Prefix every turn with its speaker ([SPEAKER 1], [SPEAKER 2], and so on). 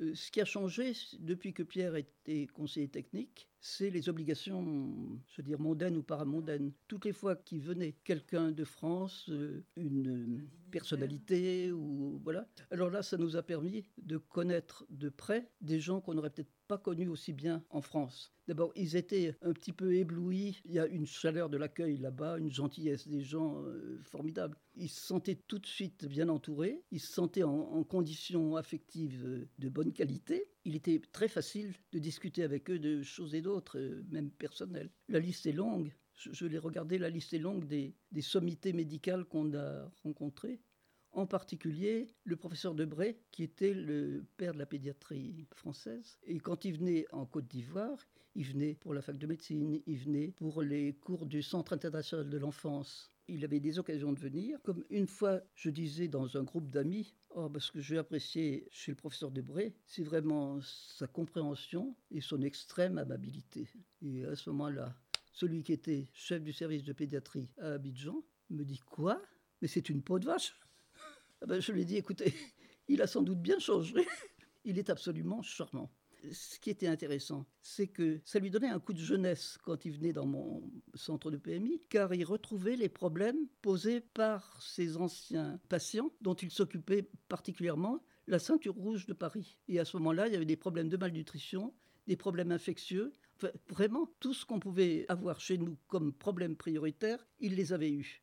[SPEAKER 1] Euh, ce qui a changé depuis que Pierre était conseiller technique, c'est les obligations, je veux dire, mondaines ou paramondaines. Toutes les fois qu'il venait quelqu'un de France, euh, une personnalité, ou voilà, alors là, ça nous a permis de connaître de près des gens qu'on n'aurait peut-être pas connus aussi bien en France. D'abord, ils étaient un petit peu éblouis. Il y a une chaleur de l'accueil là-bas, une gentillesse des gens euh, formidable. Ils se sentaient tout de suite bien entourés. Ils se sentaient en, conditions affectives euh, de bonne qualité. Il était très facile de discuter avec eux de choses et d'autres, euh, même personnelles. La liste est longue. Je, je l'ai regardé, la liste est longue des, des sommités médicales qu'on a rencontrées en particulier le professeur Debray, qui était le père de la pédiatrie française. Et quand il venait en Côte d'Ivoire, il venait pour la fac de médecine, il venait pour les cours du Centre international de l'enfance. Il avait des occasions de venir. Comme une fois, je disais dans un groupe d'amis, oh, parce que j'ai apprécié chez le professeur Debray, c'est vraiment sa compréhension et son extrême amabilité. Et à ce moment-là, celui qui était chef du service de pédiatrie à Abidjan me dit Quoi? Mais c'est une peau de vache ben, je lui ai dit, écoutez, il a sans doute bien changé. Il est absolument charmant. Ce qui était intéressant, c'est que ça lui donnait un coup de jeunesse quand il venait dans mon centre de PMI, car il retrouvait les problèmes posés par ses anciens patients dont il s'occupait particulièrement, la ceinture rouge de Paris. Et à ce moment-là, il y avait des problèmes de malnutrition, des problèmes infectieux. Vraiment, tout ce qu'on pouvait avoir chez nous comme problème prioritaire, il les avait eus.